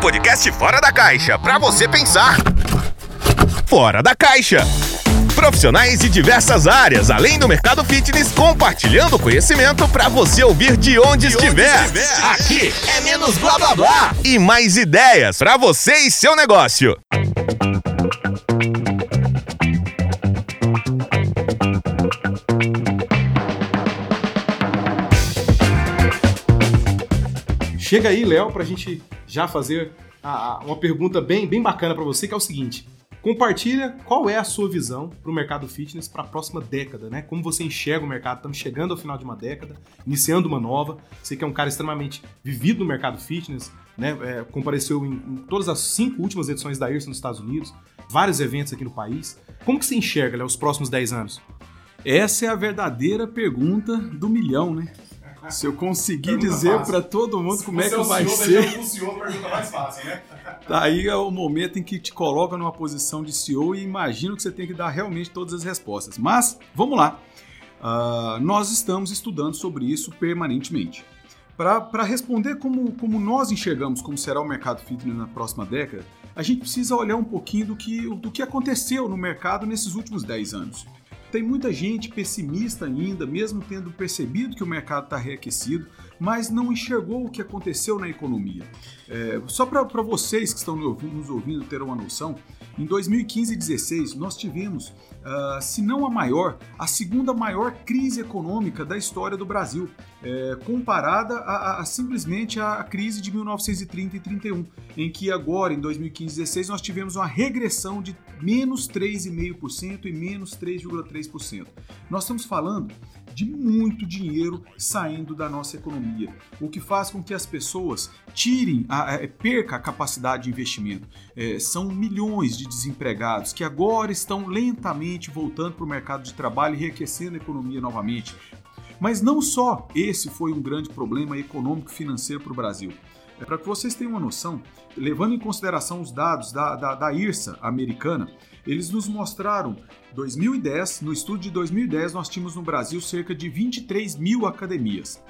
podcast Fora da Caixa, para você pensar. Fora da Caixa. Profissionais de diversas áreas, além do mercado fitness, compartilhando conhecimento para você ouvir de onde, de estiver. onde estiver. Aqui é menos blá blá blá e mais ideias para você e seu negócio. Chega aí, Léo, para a gente já fazer a, a, uma pergunta bem, bem bacana para você, que é o seguinte. Compartilha qual é a sua visão para o mercado fitness para a próxima década, né? Como você enxerga o mercado? Estamos chegando ao final de uma década, iniciando uma nova. Você que é um cara extremamente vivido no mercado fitness, né? É, compareceu em, em, todas as cinco últimas edições da IRSA nos Estados Unidos, vários eventos aqui no país. Como que você enxerga, Léo, os próximos 10 anos? Essa é a verdadeira pergunta do milhão, né? Se eu conseguir dizer para todo mundo Se como é que vai ser. mais fácil, né? Daí é o momento em que te coloca numa posição de CEO e imagino que você tem que dar realmente todas as respostas. Mas vamos lá. Uh, nós estamos estudando sobre isso permanentemente. Para responder como, como nós enxergamos como será o mercado fitness na próxima década, a gente precisa olhar um pouquinho do que, do que aconteceu no mercado nesses últimos 10 anos. Tem muita gente pessimista ainda, mesmo tendo percebido que o mercado está reaquecido, mas não enxergou o que aconteceu na economia. É, só para vocês que estão nos ouvindo ter uma noção, em 2015 e 2016 nós tivemos, uh, se não a maior, a segunda maior crise econômica da história do Brasil, é, comparada a, a, a, simplesmente a crise de 1930 e 31, em que agora, em 2015 e 2016, nós tivemos uma regressão de menos 3,5% e menos 3,3%. Nós estamos falando de muito dinheiro saindo da nossa economia, o que faz com que as pessoas tirem, a, a, perca a capacidade de investimento. É, são milhões de desempregados que agora estão lentamente voltando para o mercado de trabalho e reaquecendo a economia novamente. Mas não só esse foi um grande problema econômico e financeiro para o Brasil. É, para que vocês tenham uma noção, levando em consideração os dados da, da, da IRSA americana, eles nos mostraram 2010, no estudo de 2010, nós tínhamos no Brasil cerca de 23 mil academias.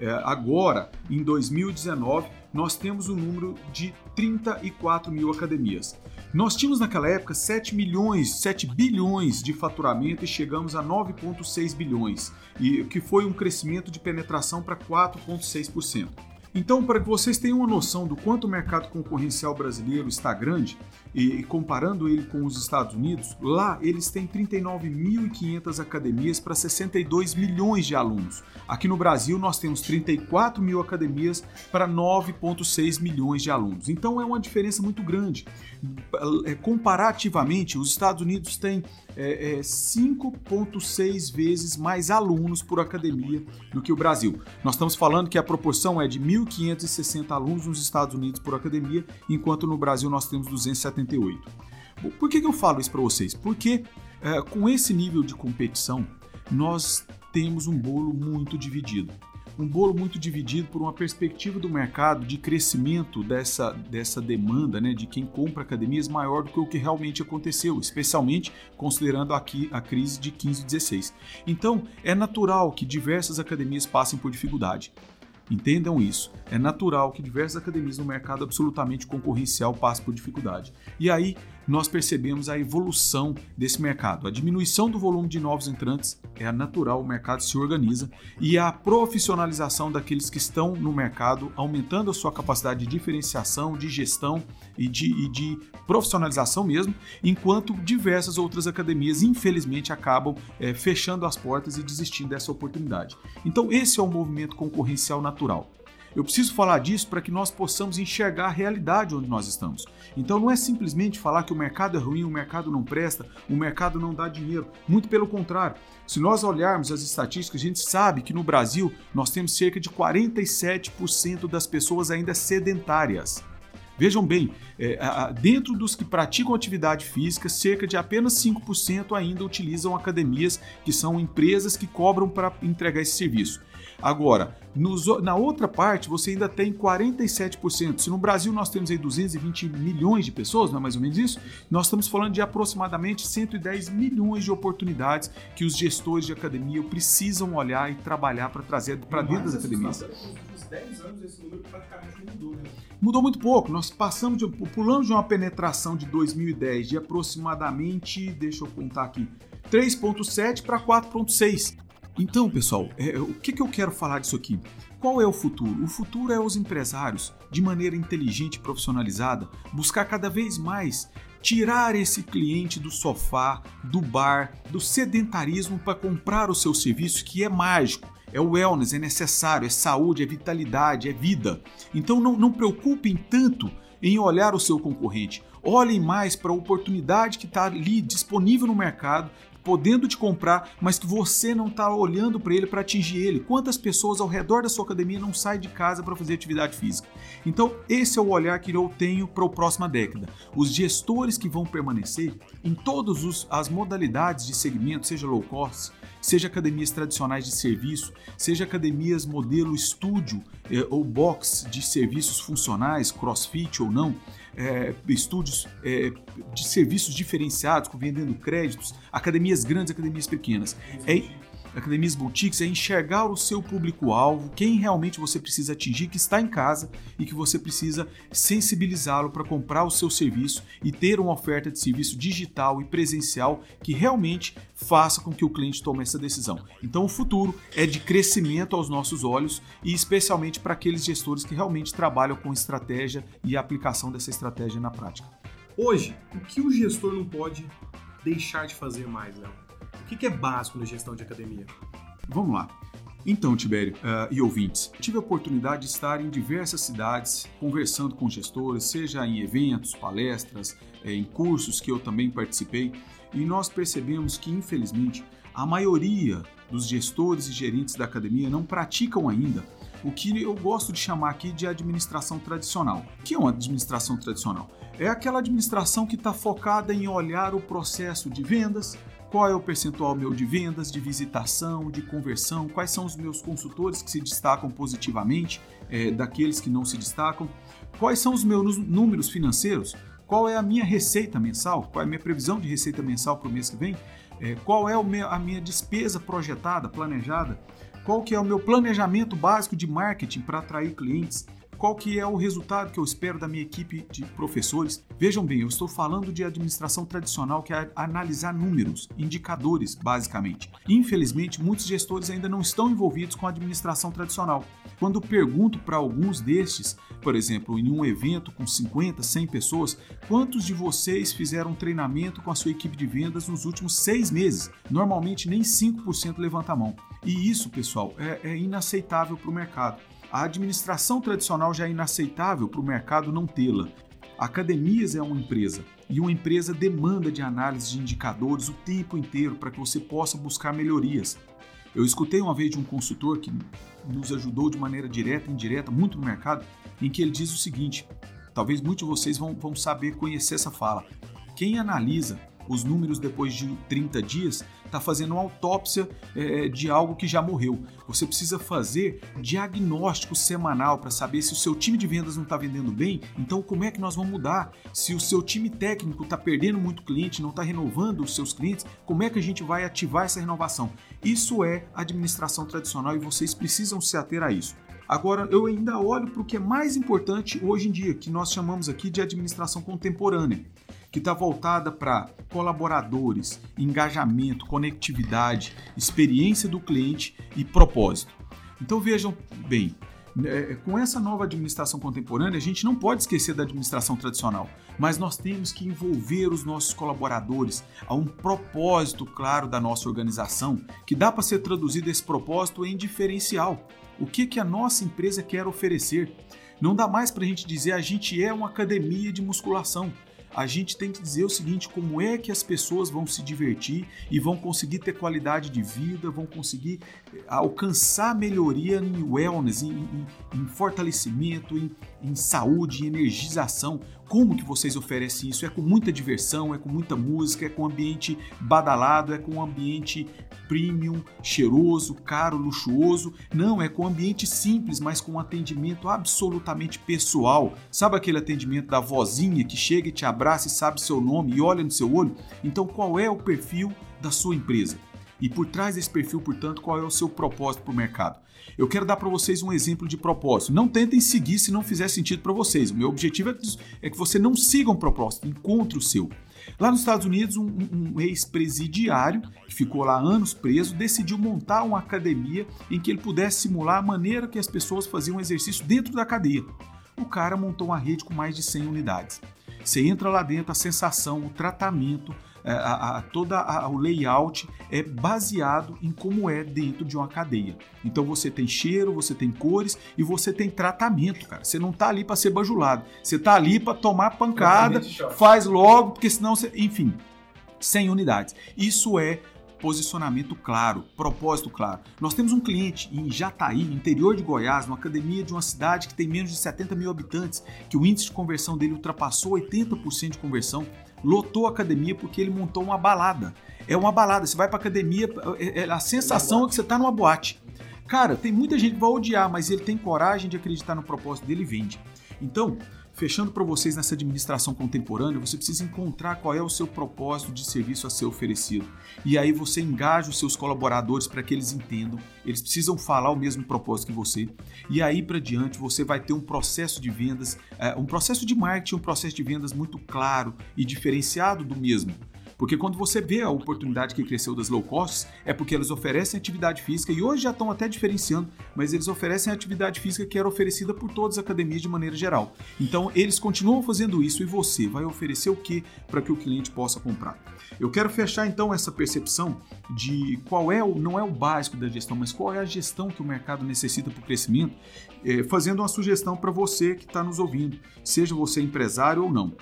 É, agora, em 2019, nós temos o um número de 34 mil academias. Nós tínhamos naquela época 7 milhões, 7 bilhões de faturamento e chegamos a 9,6 bilhões, e que foi um crescimento de penetração para 4,6%. Então, para que vocês tenham uma noção do quanto o mercado concorrencial brasileiro está grande, e comparando ele com os Estados Unidos, lá eles têm 39.500 academias para 62 milhões de alunos. Aqui no Brasil, nós temos 34 mil academias para 9,6 milhões de alunos. Então, é uma diferença muito grande. É, comparativamente, os Estados Unidos têm é, é 5,6 vezes mais alunos por academia do que o Brasil. Nós estamos falando que a proporção é de 1.560 alunos nos Estados Unidos por academia, enquanto no Brasil nós temos 278. Por que, que eu falo isso para vocês? Porque é, com esse nível de competição, nós temos um bolo muito dividido um bolo muito dividido por uma perspectiva do mercado de crescimento dessa, dessa demanda, né, de quem compra academias maior do que o que realmente aconteceu, especialmente considerando aqui a crise de 15 e 16. Então, é natural que diversas academias passem por dificuldade. Entendam isso. É natural que diversas academias no mercado absolutamente concorrencial passem por dificuldade. E aí nós percebemos a evolução desse mercado. A diminuição do volume de novos entrantes é natural, o mercado se organiza e a profissionalização daqueles que estão no mercado, aumentando a sua capacidade de diferenciação, de gestão e de, e de profissionalização mesmo, enquanto diversas outras academias, infelizmente, acabam é, fechando as portas e desistindo dessa oportunidade. Então, esse é o movimento concorrencial natural. Eu preciso falar disso para que nós possamos enxergar a realidade onde nós estamos. Então não é simplesmente falar que o mercado é ruim, o mercado não presta, o mercado não dá dinheiro. Muito pelo contrário. Se nós olharmos as estatísticas, a gente sabe que no Brasil nós temos cerca de 47% das pessoas ainda sedentárias. Vejam bem, é, dentro dos que praticam atividade física, cerca de apenas 5% ainda utilizam academias, que são empresas que cobram para entregar esse serviço. Agora, nos, na outra parte, você ainda tem 47%. Se no Brasil nós temos aí 220 milhões de pessoas, não é mais ou menos isso? Nós estamos falando de aproximadamente 110 milhões de oportunidades que os gestores de academia precisam olhar e trabalhar para trazer para dentro das academias. 10 anos esse número praticamente mudou, né? Mudou muito pouco. Nós passamos de, pulamos de uma penetração de 2010 de aproximadamente, deixa eu contar aqui, 3.7 para 4.6. Então, pessoal, é, o que, que eu quero falar disso aqui? Qual é o futuro? O futuro é os empresários, de maneira inteligente e profissionalizada, buscar cada vez mais tirar esse cliente do sofá, do bar, do sedentarismo para comprar o seu serviço que é mágico. É wellness, é necessário, é saúde, é vitalidade, é vida. Então não, não preocupem tanto em olhar o seu concorrente. Olhem mais para a oportunidade que está ali disponível no mercado podendo te comprar, mas que você não está olhando para ele para atingir ele. Quantas pessoas ao redor da sua academia não saem de casa para fazer atividade física? Então, esse é o olhar que eu tenho para a próxima década. Os gestores que vão permanecer em todas as modalidades de segmento, seja low cost, seja academias tradicionais de serviço, seja academias modelo estúdio eh, ou box de serviços funcionais, crossfit ou não, é, estúdios é, de serviços diferenciados, vendendo créditos, academias grandes, academias pequenas. É, academias boutiques é enxergar o seu público-alvo, quem realmente você precisa atingir, que está em casa e que você precisa sensibilizá-lo para comprar o seu serviço e ter uma oferta de serviço digital e presencial que realmente faça com que o cliente tome essa decisão. Então, o futuro é de crescimento aos nossos olhos e especialmente para aqueles gestores que realmente trabalham com estratégia e aplicação dessa estratégia na prática. Hoje, o que o gestor não pode deixar de fazer mais, Léo? O que é básico na gestão de academia? Vamos lá. Então, Tibério uh, e ouvintes, tive a oportunidade de estar em diversas cidades conversando com gestores, seja em eventos, palestras, eh, em cursos que eu também participei, e nós percebemos que, infelizmente, a maioria dos gestores e gerentes da academia não praticam ainda o que eu gosto de chamar aqui de administração tradicional. O que é uma administração tradicional? É aquela administração que está focada em olhar o processo de vendas, qual é o percentual meu de vendas, de visitação, de conversão, quais são os meus consultores que se destacam positivamente é, daqueles que não se destacam, quais são os meus números financeiros, qual é a minha receita mensal, qual é a minha previsão de receita mensal para o mês que vem, é, qual é meu, a minha despesa projetada, planejada, qual que é o meu planejamento básico de marketing para atrair clientes, qual que é o resultado que eu espero da minha equipe de professores? Vejam bem, eu estou falando de administração tradicional, que é analisar números, indicadores, basicamente. Infelizmente, muitos gestores ainda não estão envolvidos com a administração tradicional. Quando pergunto para alguns destes, por exemplo, em um evento com 50, 100 pessoas, quantos de vocês fizeram treinamento com a sua equipe de vendas nos últimos seis meses? Normalmente nem 5% levanta a mão. E isso, pessoal, é, é inaceitável para o mercado. A administração tradicional já é inaceitável para o mercado não tê-la. Academias é uma empresa e uma empresa demanda de análise de indicadores o tempo inteiro para que você possa buscar melhorias. Eu escutei uma vez de um consultor que nos ajudou de maneira direta e indireta muito no mercado, em que ele diz o seguinte: talvez muitos de vocês vão, vão saber conhecer essa fala. Quem analisa os números depois de 30 dias, está fazendo uma autópsia é, de algo que já morreu. Você precisa fazer diagnóstico semanal para saber se o seu time de vendas não está vendendo bem, então como é que nós vamos mudar? Se o seu time técnico está perdendo muito cliente, não está renovando os seus clientes, como é que a gente vai ativar essa renovação? Isso é administração tradicional e vocês precisam se ater a isso. Agora, eu ainda olho para o que é mais importante hoje em dia, que nós chamamos aqui de administração contemporânea que está voltada para colaboradores, engajamento, conectividade, experiência do cliente e propósito. Então vejam bem, né, com essa nova administração contemporânea, a gente não pode esquecer da administração tradicional, mas nós temos que envolver os nossos colaboradores a um propósito claro da nossa organização, que dá para ser traduzido esse propósito em diferencial. O que, que a nossa empresa quer oferecer? Não dá mais para a gente dizer a gente é uma academia de musculação a gente tem que dizer o seguinte: como é que as pessoas vão se divertir e vão conseguir ter qualidade de vida, vão conseguir eh, alcançar melhoria em wellness, em, em, em fortalecimento, em, em saúde, em energização. Como que vocês oferecem isso? É com muita diversão, é com muita música, é com ambiente badalado, é com ambiente premium, cheiroso, caro, luxuoso. Não, é com ambiente simples, mas com um atendimento absolutamente pessoal. Sabe aquele atendimento da vozinha que chega e te abraça e sabe seu nome e olha no seu olho? Então, qual é o perfil da sua empresa? E por trás desse perfil, portanto, qual é o seu propósito para o mercado? Eu quero dar para vocês um exemplo de propósito. Não tentem seguir se não fizer sentido para vocês. O meu objetivo é que você não siga um propósito, encontre o seu. Lá nos Estados Unidos, um, um ex-presidiário, que ficou lá anos preso, decidiu montar uma academia em que ele pudesse simular a maneira que as pessoas faziam exercício dentro da cadeia. O cara montou uma rede com mais de 100 unidades. Você entra lá dentro, a sensação, o tratamento, a, a, toda a, o layout é baseado em como é dentro de uma cadeia. Então você tem cheiro, você tem cores e você tem tratamento, cara. Você não tá ali para ser bajulado. Você tá ali para tomar pancada, faz logo, porque senão você, enfim, 100 unidades. Isso é posicionamento claro, propósito claro. Nós temos um cliente em Jataí, interior de Goiás, numa academia de uma cidade que tem menos de 70 mil habitantes, que o índice de conversão dele ultrapassou 80% de conversão lotou a academia porque ele montou uma balada. É uma balada, você vai pra academia, é, é, a sensação é que você tá numa boate. Cara, tem muita gente que vai odiar, mas ele tem coragem de acreditar no propósito dele e vende. Então, Fechando para vocês nessa administração contemporânea, você precisa encontrar qual é o seu propósito de serviço a ser oferecido. E aí você engaja os seus colaboradores para que eles entendam, eles precisam falar o mesmo propósito que você. E aí para diante você vai ter um processo de vendas, é, um processo de marketing, um processo de vendas muito claro e diferenciado do mesmo. Porque quando você vê a oportunidade que cresceu das low costs, é porque elas oferecem atividade física e hoje já estão até diferenciando, mas eles oferecem atividade física que era oferecida por todas as academias de maneira geral. Então eles continuam fazendo isso e você vai oferecer o que para que o cliente possa comprar. Eu quero fechar então essa percepção de qual é o, não é o básico da gestão, mas qual é a gestão que o mercado necessita para o crescimento, é, fazendo uma sugestão para você que está nos ouvindo, seja você empresário ou não.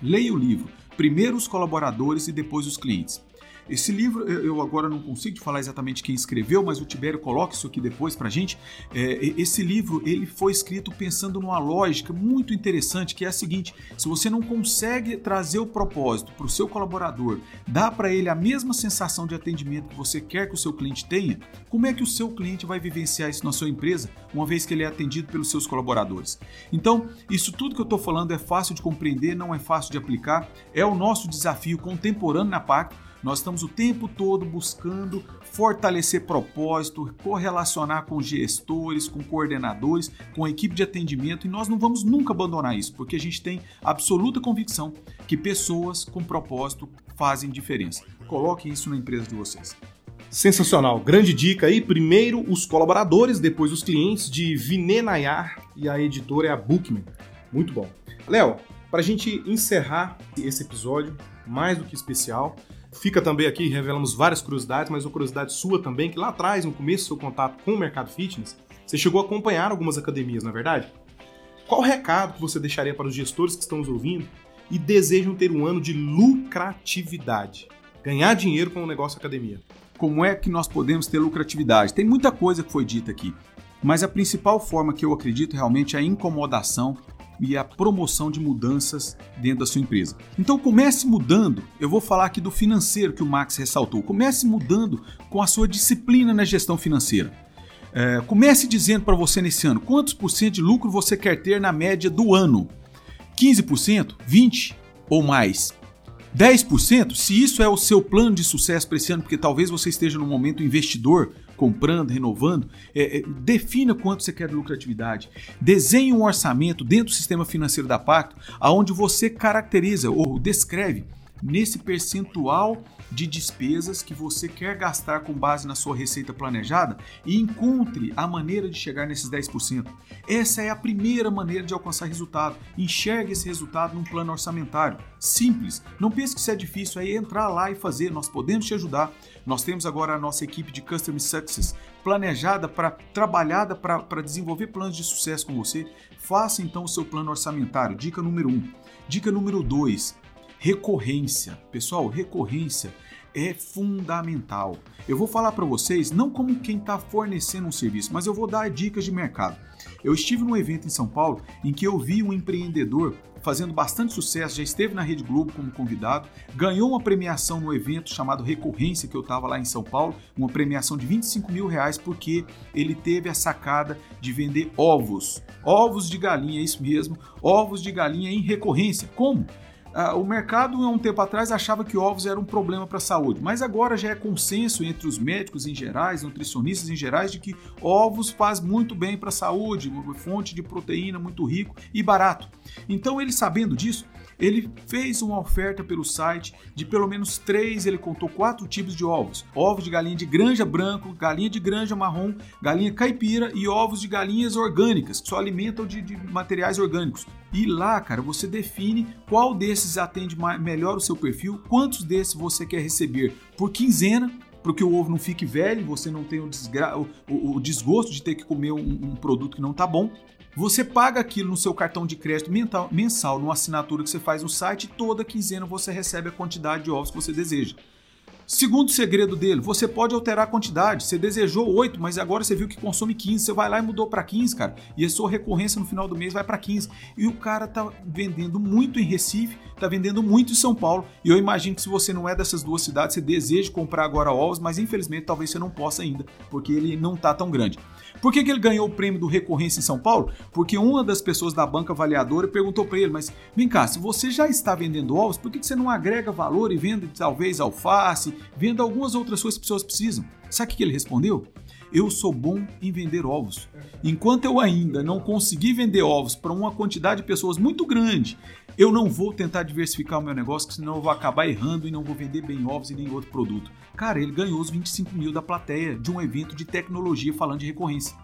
Leia o livro primeiro os colaboradores e depois os clientes. Esse livro, eu agora não consigo te falar exatamente quem escreveu, mas o Tibério coloca isso aqui depois pra gente. É, esse livro, ele foi escrito pensando numa lógica muito interessante, que é a seguinte, se você não consegue trazer o propósito para o seu colaborador, dar para ele a mesma sensação de atendimento que você quer que o seu cliente tenha, como é que o seu cliente vai vivenciar isso na sua empresa, uma vez que ele é atendido pelos seus colaboradores? Então, isso tudo que eu estou falando é fácil de compreender, não é fácil de aplicar, é o nosso desafio contemporâneo na Pacto, nós estamos o tempo todo buscando fortalecer propósito, correlacionar com gestores, com coordenadores, com equipe de atendimento e nós não vamos nunca abandonar isso, porque a gente tem absoluta convicção que pessoas com propósito fazem diferença. Coloquem isso na empresa de vocês. Sensacional. Grande dica aí. Primeiro os colaboradores, depois os clientes de Vine Nayar e a editora é a Bookman. Muito bom. Léo, para a gente encerrar esse episódio, mais do que especial, Fica também aqui, revelamos várias curiosidades, mas uma curiosidade sua também, que lá atrás, no começo do seu contato com o mercado fitness, você chegou a acompanhar algumas academias, na é verdade? Qual recado que você deixaria para os gestores que estão nos ouvindo e desejam ter um ano de lucratividade? Ganhar dinheiro com o negócio academia. Como é que nós podemos ter lucratividade? Tem muita coisa que foi dita aqui, mas a principal forma que eu acredito realmente é a incomodação e a promoção de mudanças dentro da sua empresa. Então comece mudando. Eu vou falar aqui do financeiro que o Max ressaltou. Comece mudando com a sua disciplina na gestão financeira. É, comece dizendo para você nesse ano quantos por cento de lucro você quer ter na média do ano. 15%? 20% ou mais? 10%? Se isso é o seu plano de sucesso para esse ano, porque talvez você esteja no momento investidor, comprando, renovando, é, é, defina quanto você quer de lucratividade. Desenhe um orçamento dentro do sistema financeiro da Pacto, aonde você caracteriza ou descreve nesse percentual de despesas que você quer gastar com base na sua receita planejada e encontre a maneira de chegar nesses 10%. Essa é a primeira maneira de alcançar resultado. Enxergue esse resultado num plano orçamentário. Simples. Não pense que isso é difícil, é entrar lá e fazer. Nós podemos te ajudar. Nós temos agora a nossa equipe de Customer Success planejada para trabalhada para desenvolver planos de sucesso com você. Faça então o seu plano orçamentário. Dica número 1. Um. Dica número 2 Recorrência. Pessoal, recorrência é fundamental. Eu vou falar para vocês não como quem está fornecendo um serviço, mas eu vou dar dicas de mercado. Eu estive num evento em São Paulo em que eu vi um empreendedor fazendo bastante sucesso, já esteve na Rede Globo como convidado, ganhou uma premiação no evento chamado Recorrência, que eu estava lá em São Paulo, uma premiação de 25 mil reais, porque ele teve a sacada de vender ovos. Ovos de galinha, é isso mesmo, ovos de galinha em recorrência. Como? Uh, o mercado, há um tempo atrás, achava que ovos era um problema para a saúde, mas agora já é consenso entre os médicos em gerais, nutricionistas em gerais, de que ovos faz muito bem para a saúde, fonte de proteína muito rico e barato. Então, ele sabendo disso, ele fez uma oferta pelo site de pelo menos três, ele contou quatro tipos de ovos: ovos de galinha de granja branco, galinha de granja marrom, galinha caipira e ovos de galinhas orgânicas, que só alimentam de, de materiais orgânicos. E lá, cara, você define qual desses atende melhor o seu perfil, quantos desses você quer receber por quinzena para que o ovo não fique velho, você não tenha o, desgra... o, o, o desgosto de ter que comer um, um, produto que não está bom. Você paga aquilo no seu cartão de crédito mental, mensal, numa assinatura que você faz no site, toda quinzena você recebe a quantidade de ovos que você deseja. Segundo segredo dele, você pode alterar a quantidade. Você desejou 8, mas agora você viu que consome 15. Você vai lá e mudou para 15, cara. E a sua recorrência no final do mês vai para 15. E o cara tá vendendo muito em Recife, tá vendendo muito em São Paulo. E eu imagino que se você não é dessas duas cidades, você deseja comprar agora ovos, mas infelizmente talvez você não possa ainda, porque ele não tá tão grande. Por que, que ele ganhou o prêmio do Recorrência em São Paulo? Porque uma das pessoas da banca avaliadora perguntou para ele: Mas vem cá, se você já está vendendo ovos, por que, que você não agrega valor e vende talvez alface, venda algumas outras coisas que as pessoas precisam? Sabe o que ele respondeu? eu sou bom em vender ovos. Enquanto eu ainda não conseguir vender ovos para uma quantidade de pessoas muito grande, eu não vou tentar diversificar o meu negócio, senão eu vou acabar errando e não vou vender bem ovos e nem outro produto. Cara, ele ganhou os 25 mil da plateia de um evento de tecnologia falando de recorrência.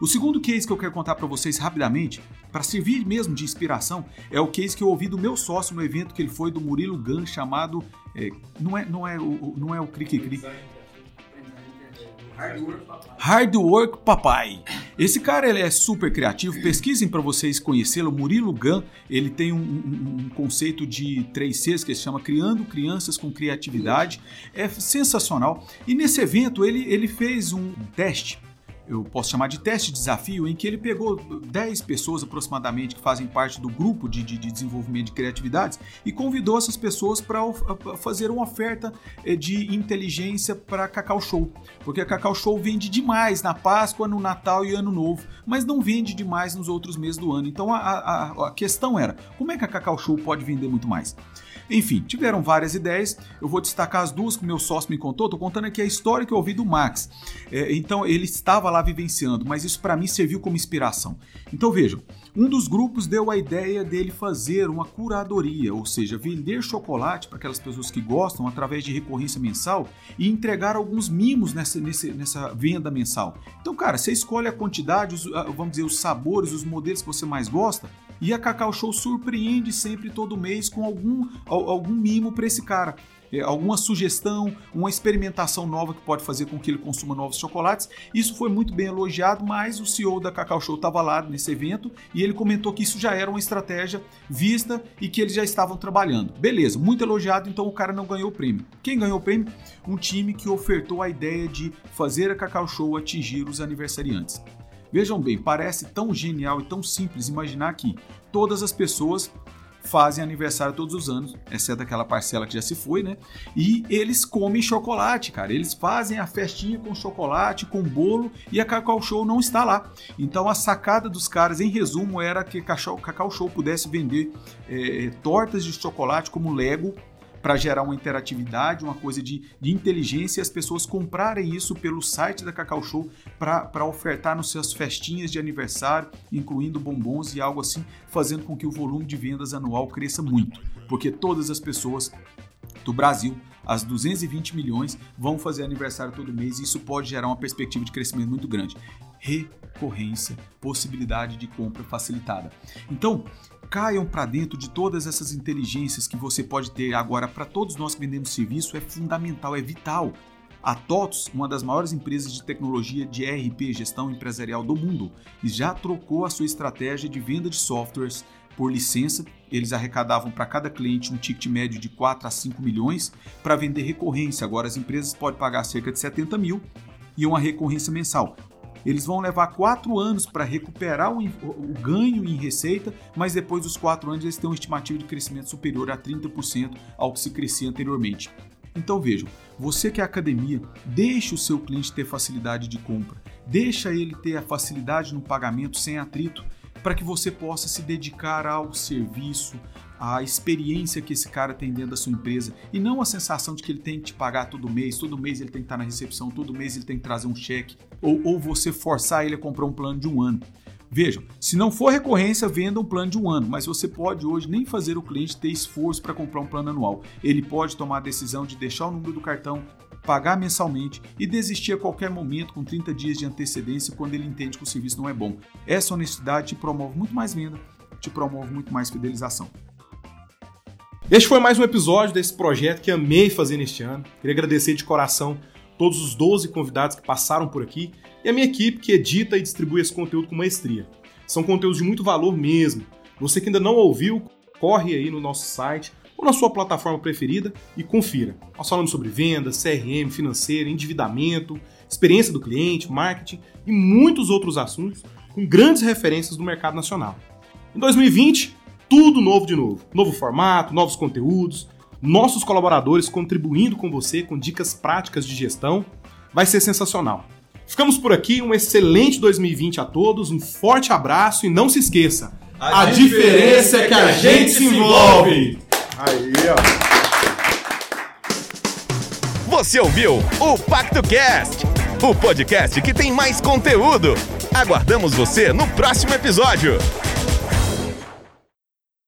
O segundo case que eu quero contar para vocês rapidamente, para servir mesmo de inspiração, é o case que eu ouvi do meu sócio no evento que ele foi do Murilo Gun, chamado. É, não, é, não, é o, não é o Cri Cri. Hard Work Papai. Hard Work Papai. Esse cara ele é super criativo. Pesquisem para vocês conhecê-lo. Murilo Gun, ele tem um, um, um, conceito de 3 Cs que se chama Criando Crianças com Criatividade. É sensacional. E nesse evento ele, ele fez um teste eu posso chamar de teste desafio, em que ele pegou 10 pessoas aproximadamente que fazem parte do grupo de, de, de desenvolvimento de criatividades e convidou essas pessoas para fazer uma oferta eh, de inteligência para Cacau Show. Porque a Cacau Show vende demais na Páscoa, no Natal e Ano Novo, mas não vende demais nos outros meses do ano. Então a, a, a questão era: como é que a Cacau Show pode vender muito mais? Enfim, tiveram várias ideias. Eu vou destacar as duas que o meu sócio me contou. Estou contando aqui a história que eu ouvi do Max. É, então, ele estava lá vivenciando, mas isso para mim serviu como inspiração. Então, vejam, um dos grupos deu a ideia dele fazer uma curadoria, ou seja, vender chocolate para aquelas pessoas que gostam através de recorrência mensal e entregar alguns mimos nessa, nessa, nessa venda mensal. Então, cara, você escolhe a quantidade, os, vamos dizer, os sabores, os modelos que você mais gosta e a Cacau Show surpreende sempre todo mês com algum, algum mimo para esse cara. É, alguma sugestão, uma experimentação nova que pode fazer com que ele consuma novos chocolates. Isso foi muito bem elogiado, mas o CEO da Cacau Show estava lá nesse evento e ele comentou que isso já era uma estratégia vista e que eles já estavam trabalhando. Beleza, muito elogiado, então o cara não ganhou o prêmio. Quem ganhou o prêmio? Um time que ofertou a ideia de fazer a Cacau Show atingir os aniversariantes. Vejam bem, parece tão genial e tão simples imaginar que todas as pessoas fazem aniversário todos os anos, exceto aquela parcela que já se foi, né? E eles comem chocolate, cara. Eles fazem a festinha com chocolate, com bolo e a Cacau Show não está lá. Então a sacada dos caras, em resumo, era que Cacau Show pudesse vender é, tortas de chocolate como Lego para gerar uma interatividade, uma coisa de, de inteligência e as pessoas comprarem isso pelo site da Cacau Show para ofertar nos seus festinhas de aniversário, incluindo bombons e algo assim, fazendo com que o volume de vendas anual cresça muito, porque todas as pessoas do Brasil, as 220 milhões, vão fazer aniversário todo mês e isso pode gerar uma perspectiva de crescimento muito grande. Recorrência, possibilidade de compra facilitada. Então, caiam para dentro de todas essas inteligências que você pode ter agora para todos nós que vendemos serviço é fundamental, é vital. A TOTS, uma das maiores empresas de tecnologia de ERP, gestão empresarial do mundo, já trocou a sua estratégia de venda de softwares por licença. Eles arrecadavam para cada cliente um ticket médio de 4 a 5 milhões para vender recorrência. Agora as empresas podem pagar cerca de 70 mil e uma recorrência mensal. Eles vão levar quatro anos para recuperar o, o, ganho em receita, mas depois dos quatro anos eles têm uma estimativa de crescimento superior a 30% ao que se crescia anteriormente. Então vejam, você que é academia, deixe o seu cliente ter facilidade de compra, deixa ele ter a facilidade no pagamento sem atrito, para que você possa se dedicar ao serviço, à experiência que esse cara tem dentro da sua empresa e não a sensação de que ele tem que te pagar todo mês, todo mês ele tem que estar na recepção, todo mês ele tem que trazer um cheque, ou, ou você forçar ele a comprar um plano de um ano. Vejam, se não for recorrência, venda um plano de um ano, mas você pode hoje nem fazer o cliente ter esforço para comprar um plano anual. Ele pode tomar a decisão de deixar o número do cartão, pagar mensalmente e desistir a qualquer momento com 30 dias de antecedência quando ele entende que o serviço não é bom. Essa honestidade te promove muito mais venda, te promove muito mais fidelização. Este foi mais um episódio desse projeto que amei fazer neste ano. Queria agradecer de coração todos os 12 convidados que passaram por aqui e a minha equipe que edita e distribui esse conteúdo com maestria. São conteúdos de muito valor mesmo. Você que ainda não ouviu, corre aí no nosso site ou na sua plataforma preferida e confira. Nós falamos sobre vendas, CRM, financeiro, endividamento, experiência do cliente, marketing e muitos outros assuntos com grandes referências do mercado nacional. Em 2020, tudo novo de novo. Novo formato, novos conteúdos, nossos colaboradores contribuindo com você com dicas práticas de gestão. Vai ser sensacional. Ficamos por aqui, um excelente 2020 a todos, um forte abraço e não se esqueça, a, a diferença é que a gente se envolve. Aí, ó. Você ouviu o Pacto Cast, o podcast que tem mais conteúdo. Aguardamos você no próximo episódio.